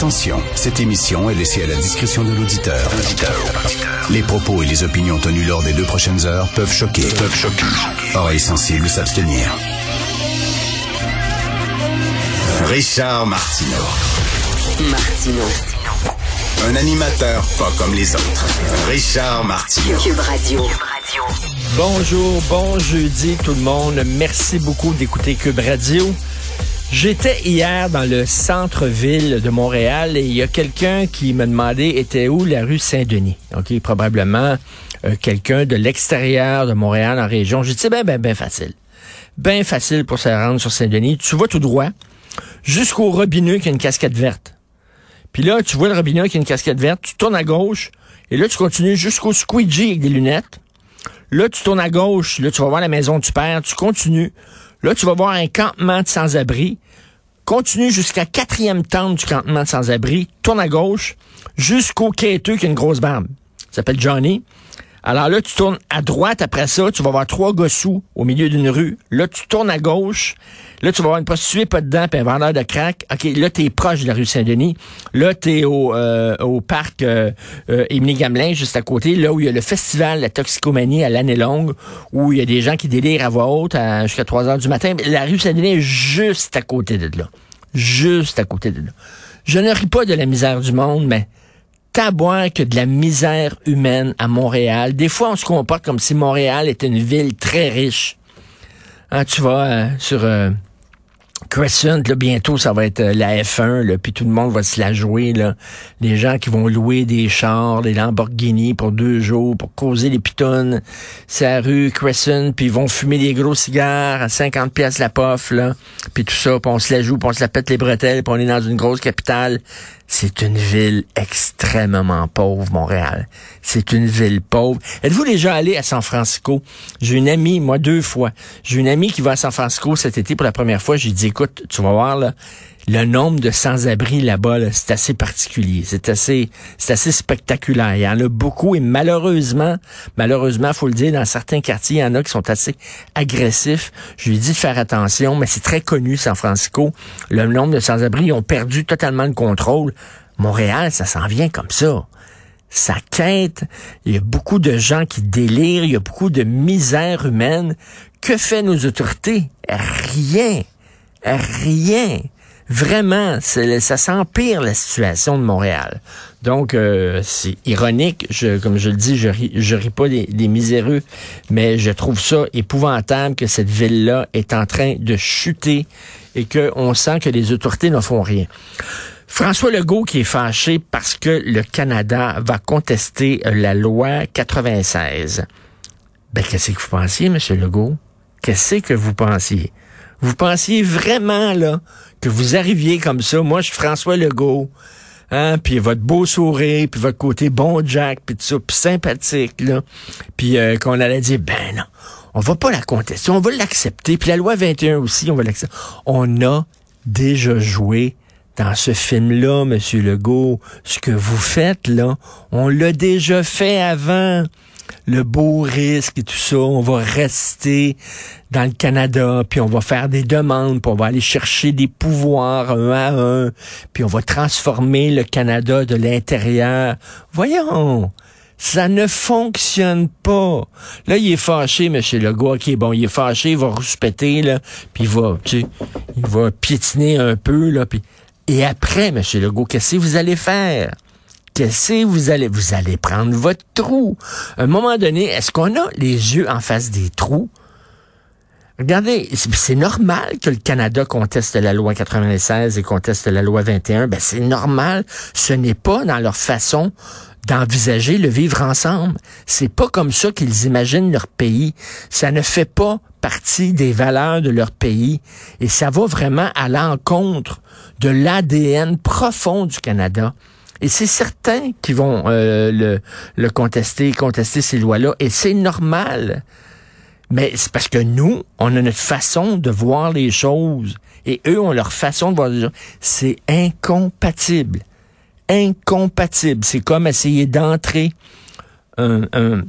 Attention, cette émission est laissée à la discrétion de l'auditeur. Les propos et les opinions tenues lors des deux prochaines heures peuvent choquer. Peuvent choquer. Oreilles sensibles s'abstenir. Richard Martineau. Martino. Un animateur pas comme les autres. Richard Martineau. Cube Radio. Bonjour, bon jeudi tout le monde. Merci beaucoup d'écouter Cube Radio. J'étais hier dans le centre-ville de Montréal et il y a quelqu'un qui me demandait était où la rue Saint-Denis? OK, probablement euh, quelqu'un de l'extérieur de Montréal en région. J'ai dit ben ben ben facile. Ben facile pour se rendre sur Saint-Denis. Tu vas tout droit jusqu'au robinet qui a une casquette verte. Puis là, tu vois le robinet qui a une casquette verte, tu tournes à gauche et là tu continues jusqu'au squeegee avec des lunettes. Là, tu tournes à gauche, là tu vas voir la maison du père, tu continues. Là, tu vas voir un campement de sans-abri. Continue jusqu'à quatrième tente du campement de sans-abri. Tourne à gauche jusqu'au quêteux qui a une grosse barbe. Il s'appelle Johnny. Alors là, tu tournes à droite après ça, tu vas voir trois gossous au milieu d'une rue. Là, tu tournes à gauche. Là, tu vas voir une prostituée pas dedans, puis un vendeur de crack. OK, là, t'es proche de la rue Saint-Denis. Là, t'es au, euh, au parc euh, euh, Émilie Gamelin, juste à côté, là où il y a le festival la toxicomanie à l'année longue, où il y a des gens qui délirent à voix haute jusqu'à 3 heures du matin. La rue Saint-Denis est juste à côté de là. Juste à côté de là. Je ne ris pas de la misère du monde, mais taboire que de la misère humaine à Montréal. Des fois, on se comporte comme si Montréal était une ville très riche. Hein, tu vas euh, sur euh, Crescent, là, bientôt, ça va être euh, la F1, là, puis tout le monde va se la jouer. Les gens qui vont louer des chars, des Lamborghini pour deux jours, pour causer les pitons. C'est la rue Crescent, puis ils vont fumer des gros cigares à 50 pièces la pof, là, puis tout ça, puis on se la joue, puis on se la pète les bretelles, puis on est dans une grosse capitale. C'est une ville extrêmement pauvre, Montréal. C'est une ville pauvre. Êtes-vous déjà allé à San Francisco? J'ai une amie, moi deux fois. J'ai une amie qui va à San Francisco cet été pour la première fois. J'ai dit, écoute, tu vas voir, là, le nombre de sans-abri là-bas, là, c'est assez particulier. C'est assez, c'est assez spectaculaire. Il y en a beaucoup et malheureusement, malheureusement, faut le dire, dans certains quartiers, il y en a qui sont assez agressifs. Je lui dit de faire attention, mais c'est très connu, San Francisco. Le nombre de sans-abri, ils ont perdu totalement le contrôle. Montréal, ça s'en vient comme ça ça quête. Il y a beaucoup de gens qui délirent. Il y a beaucoup de misère humaine. Que fait nos autorités? Rien. Rien. Vraiment, ça s'empire la situation de Montréal. Donc, euh, c'est ironique. Je, comme je le dis, je ris, je ris pas des, des miséreux, mais je trouve ça épouvantable que cette ville-là est en train de chuter et qu'on sent que les autorités ne font rien. François Legault qui est fâché parce que le Canada va contester euh, la loi 96. Ben, qu'est-ce que vous pensiez, M. Legault? Qu'est-ce que vous pensiez? Vous pensiez vraiment, là, que vous arriviez comme ça? Moi, je suis François Legault. Hein, puis votre beau sourire, puis votre côté bon Jack, puis tout ça, puis sympathique, là. Puis euh, qu'on allait dire, ben non, on va pas la contester, on va l'accepter. Puis la loi 21 aussi, on va l'accepter. On a déjà joué dans ce film-là, Monsieur Legault. Ce que vous faites, là, on l'a déjà fait avant le beau risque et tout ça, on va rester dans le Canada, puis on va faire des demandes, puis on va aller chercher des pouvoirs un à un, puis on va transformer le Canada de l'intérieur. Voyons, ça ne fonctionne pas. Là, il est fâché, M. Legault. OK, bon, il est fâché, il va rouspéter, là, puis il va, tu sais, il va piétiner un peu, là, puis... Et après, M. Legault, qu'est-ce que vous allez faire? Qu'est-ce que vous allez... Vous allez prendre votre trou? À un moment donné, est-ce qu'on a les yeux en face des trous? Regardez, c'est c'est normal que le Canada conteste la loi 96 et conteste la loi 21. Ben, c'est normal. Ce n'est pas dans leur façon d'envisager le vivre ensemble. C'est pas comme ça qu'ils imaginent leur pays. Ça ne fait pas partie des valeurs de leur pays. Et ça va vraiment à l'encontre de l'ADN profond du Canada. Et c'est certains qui vont euh, le, le contester, contester ces lois-là. Et c'est normal. Mais c'est parce que nous, on a notre façon de voir les choses. Et eux ont leur façon de voir les choses. C'est incompatible. Incompatible. C'est comme essayer d'entrer un, un,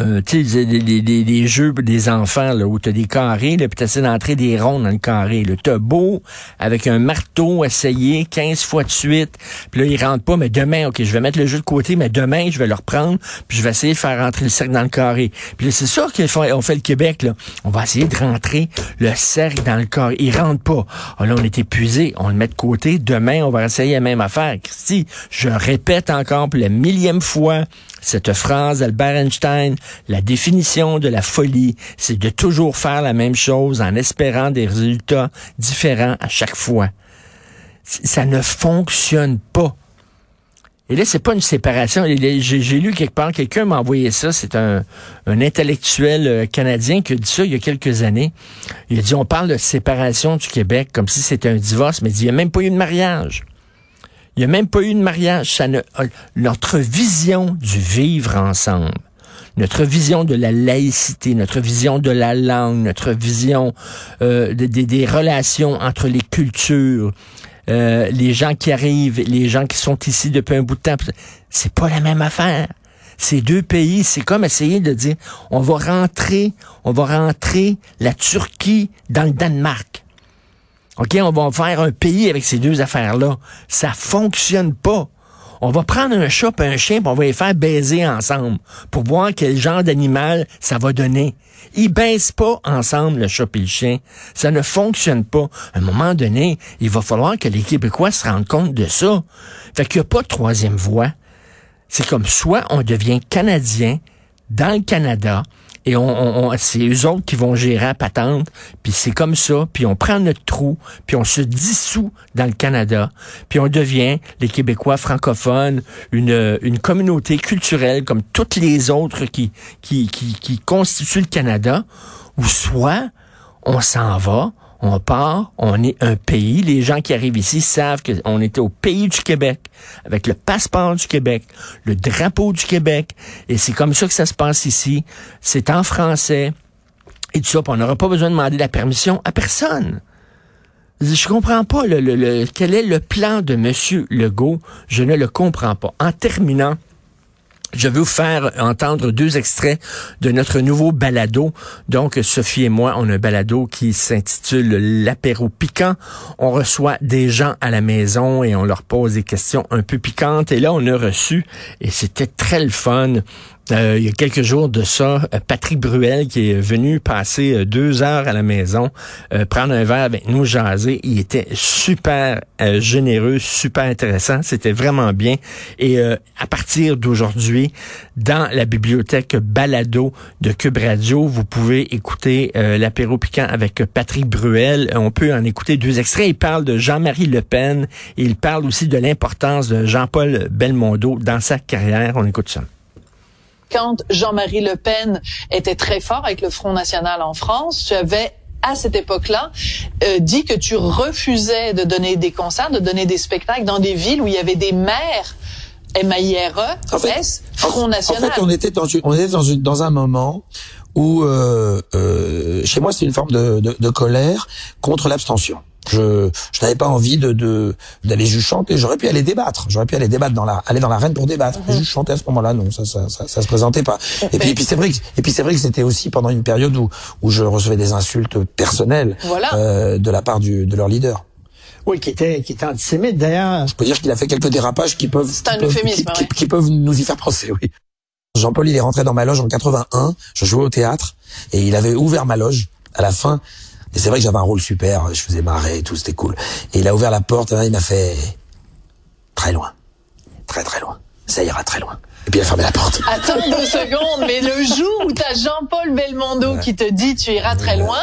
euh, tu sais, des, des, des, jeux des enfants, là, où t'as des carrés, là, puis t'essaies d'entrer des ronds dans le carré, là. T'as beau, avec un marteau, essayer 15 fois de suite, puis là, ils rentrent pas, mais demain, OK, je vais mettre le jeu de côté, mais demain, je vais le reprendre, puis je vais essayer de faire rentrer le cercle dans le carré. Puis c'est ça qu'on fait le Québec, là. On va essayer de rentrer le cercle dans le carré. Il rentre pas. Ah, là, on est épuisé, on le met de côté, demain, on va essayer la même affaire. Christy, je répète encore pour la millième fois, cette phrase d'Albert Einstein, la définition de la folie, c'est de toujours faire la même chose en espérant des résultats différents à chaque fois. Ça ne fonctionne pas. Et là, c'est pas une séparation. J'ai lu quelque part, quelqu'un m'a envoyé ça. C'est un, un, intellectuel euh, canadien qui a dit ça il y a quelques années. Il a dit, on parle de séparation du Québec comme si c'était un divorce, mais il n'y a même pas eu de mariage. Il n'y a même pas eu de mariage. Ça ne, euh, notre vision du vivre ensemble, notre vision de la laïcité, notre vision de la langue, notre vision euh, des, des relations entre les cultures, euh, les gens qui arrivent, les gens qui sont ici depuis un bout de temps, c'est pas la même affaire. Ces deux pays, c'est comme essayer de dire, on va rentrer, on va rentrer la Turquie dans le Danemark. OK, on va faire un pays avec ces deux affaires-là. Ça fonctionne pas. On va prendre un chat et un chien, on va les faire baiser ensemble pour voir quel genre d'animal ça va donner. Ils baissent pas ensemble le chat et le chien. Ça ne fonctionne pas. À un moment donné, il va falloir que les Québécois se rendent compte de ça. Fait qu'il n'y a pas de troisième voie. C'est comme soit on devient Canadien dans le Canada, et on, on, c'est eux autres qui vont gérer la patente, puis c'est comme ça, puis on prend notre trou, puis on se dissout dans le Canada, puis on devient, les Québécois francophones, une, une communauté culturelle comme toutes les autres qui, qui, qui, qui constituent le Canada, ou soit on s'en va, on part, on est un pays. Les gens qui arrivent ici savent qu'on était au pays du Québec, avec le passeport du Québec, le drapeau du Québec. Et c'est comme ça que ça se passe ici. C'est en français. Et tout ça, on n'aura pas besoin de demander la permission à personne. Je comprends pas le, le, quel est le plan de M. Legault? Je ne le comprends pas. En terminant, je vais vous faire entendre deux extraits de notre nouveau balado. Donc, Sophie et moi, on a un balado qui s'intitule L'apéro piquant. On reçoit des gens à la maison et on leur pose des questions un peu piquantes. Et là, on a reçu, et c'était très le fun, euh, il y a quelques jours de ça, euh, Patrick Bruel qui est venu passer euh, deux heures à la maison, prendre un verre avec nous, jaser. Il était super généreux, super intéressant. C'était vraiment bien. Et à partir d'aujourd'hui, dans la bibliothèque Balado de Cube Radio, vous pouvez écouter l'apéro piquant avec Patrick Bruel. On peut en écouter deux extraits. Il parle de Jean-Marie Le Pen et il parle aussi de l'importance de Jean-Paul Belmondo dans sa carrière. On écoute ça quand Jean-Marie Le Pen était très fort avec le Front National en France, tu avais à cette époque-là, euh, dit que tu refusais de donner des concerts, de donner des spectacles dans des villes où il y avait des maires M-A-I-R-E, en fait, Front National. En fait, on était dans, on était dans, une, dans un moment où, euh, euh, chez moi, c'est une forme de, de, de colère contre l'abstention. Je, je n'avais pas envie de d'aller juste chanter. J'aurais pu aller débattre. J'aurais pu aller débattre dans la aller dans l'arène pour débattre. Mm Juste chanter à ce moment-là, non, ça ça, ça ça se présentait pas. Et puis et puis c'est vrai que et puis c'est vrai que c'était aussi pendant une période où où je recevais des insultes personnelles euh, de la part du de leur leader. Oui, qui était qui était antisémite d'ailleurs. Je peux dire qu'il a fait quelques dérapages qui peuvent qui, peuvent, qui, qui, peuvent nous y faire penser, oui. Jean-Paul, il est rentré dans ma loge en 81. Je jouais au théâtre et il avait ouvert ma loge à la fin et c'est vrai que j'avais un rôle super, je faisais marrer et tout, c'était cool. Et il a ouvert la porte, il m'a fait très loin, très très loin. Ça ira très loin. Et puis il a fermé la porte. Attends deux secondes, mais le jour où t'as Jean-Paul Belmondo qui te dit tu iras très loin,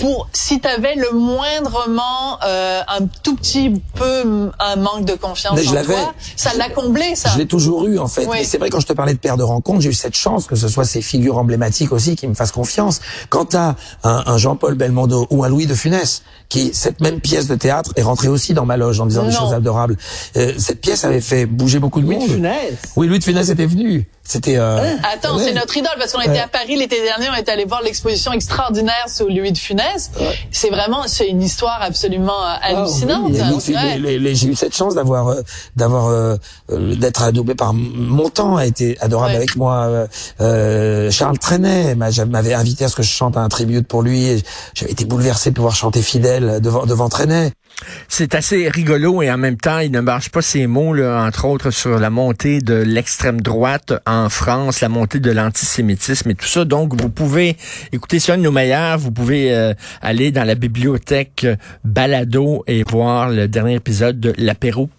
pour si tu avais le moindrement euh, un tout petit peu un manque de confiance mais en toi, ça l'a comblé ça. Je l'ai toujours eu en fait. Mais c'est vrai quand je te parlais de père de rencontre, j'ai eu cette chance que ce soit ces figures emblématiques aussi qui me fassent confiance. Quand t'as un, un Jean-Paul Belmondo ou un Louis de Funès, qui cette même pièce de théâtre est rentrée aussi dans ma loge en disant des choses adorables. Euh, cette pièce avait fait bouger beaucoup de monde. Louis de Funès. Oui, Louis de Funès était venu. C'était. Euh, Attends, c'est notre idole parce qu'on était à Paris l'été dernier, on était allé voir l'exposition extraordinaire sur Louis de Funès. C'est vraiment, c'est une histoire absolument euh, Ah, hallucinante. oui, ouais. J'ai eu cette chance d'avoir, euh, d'avoir, euh, d'être adoubé par mon temps a été adorable Ouais. avec moi. Euh, Charles Trenet m'a- m'avait invité à ce que je chante un tribute pour lui. J'avais été bouleversé de pouvoir chanter fidèle devant devant Trenet. C'est assez rigolo et en même temps, il ne marche pas ses mots, là, entre autres, sur la montée de l'extrême droite en France, la montée de l'antisémitisme et tout ça. Donc, vous pouvez écouter un de nos. Vous pouvez euh, aller dans la bibliothèque Balado et voir le dernier épisode de l'apéro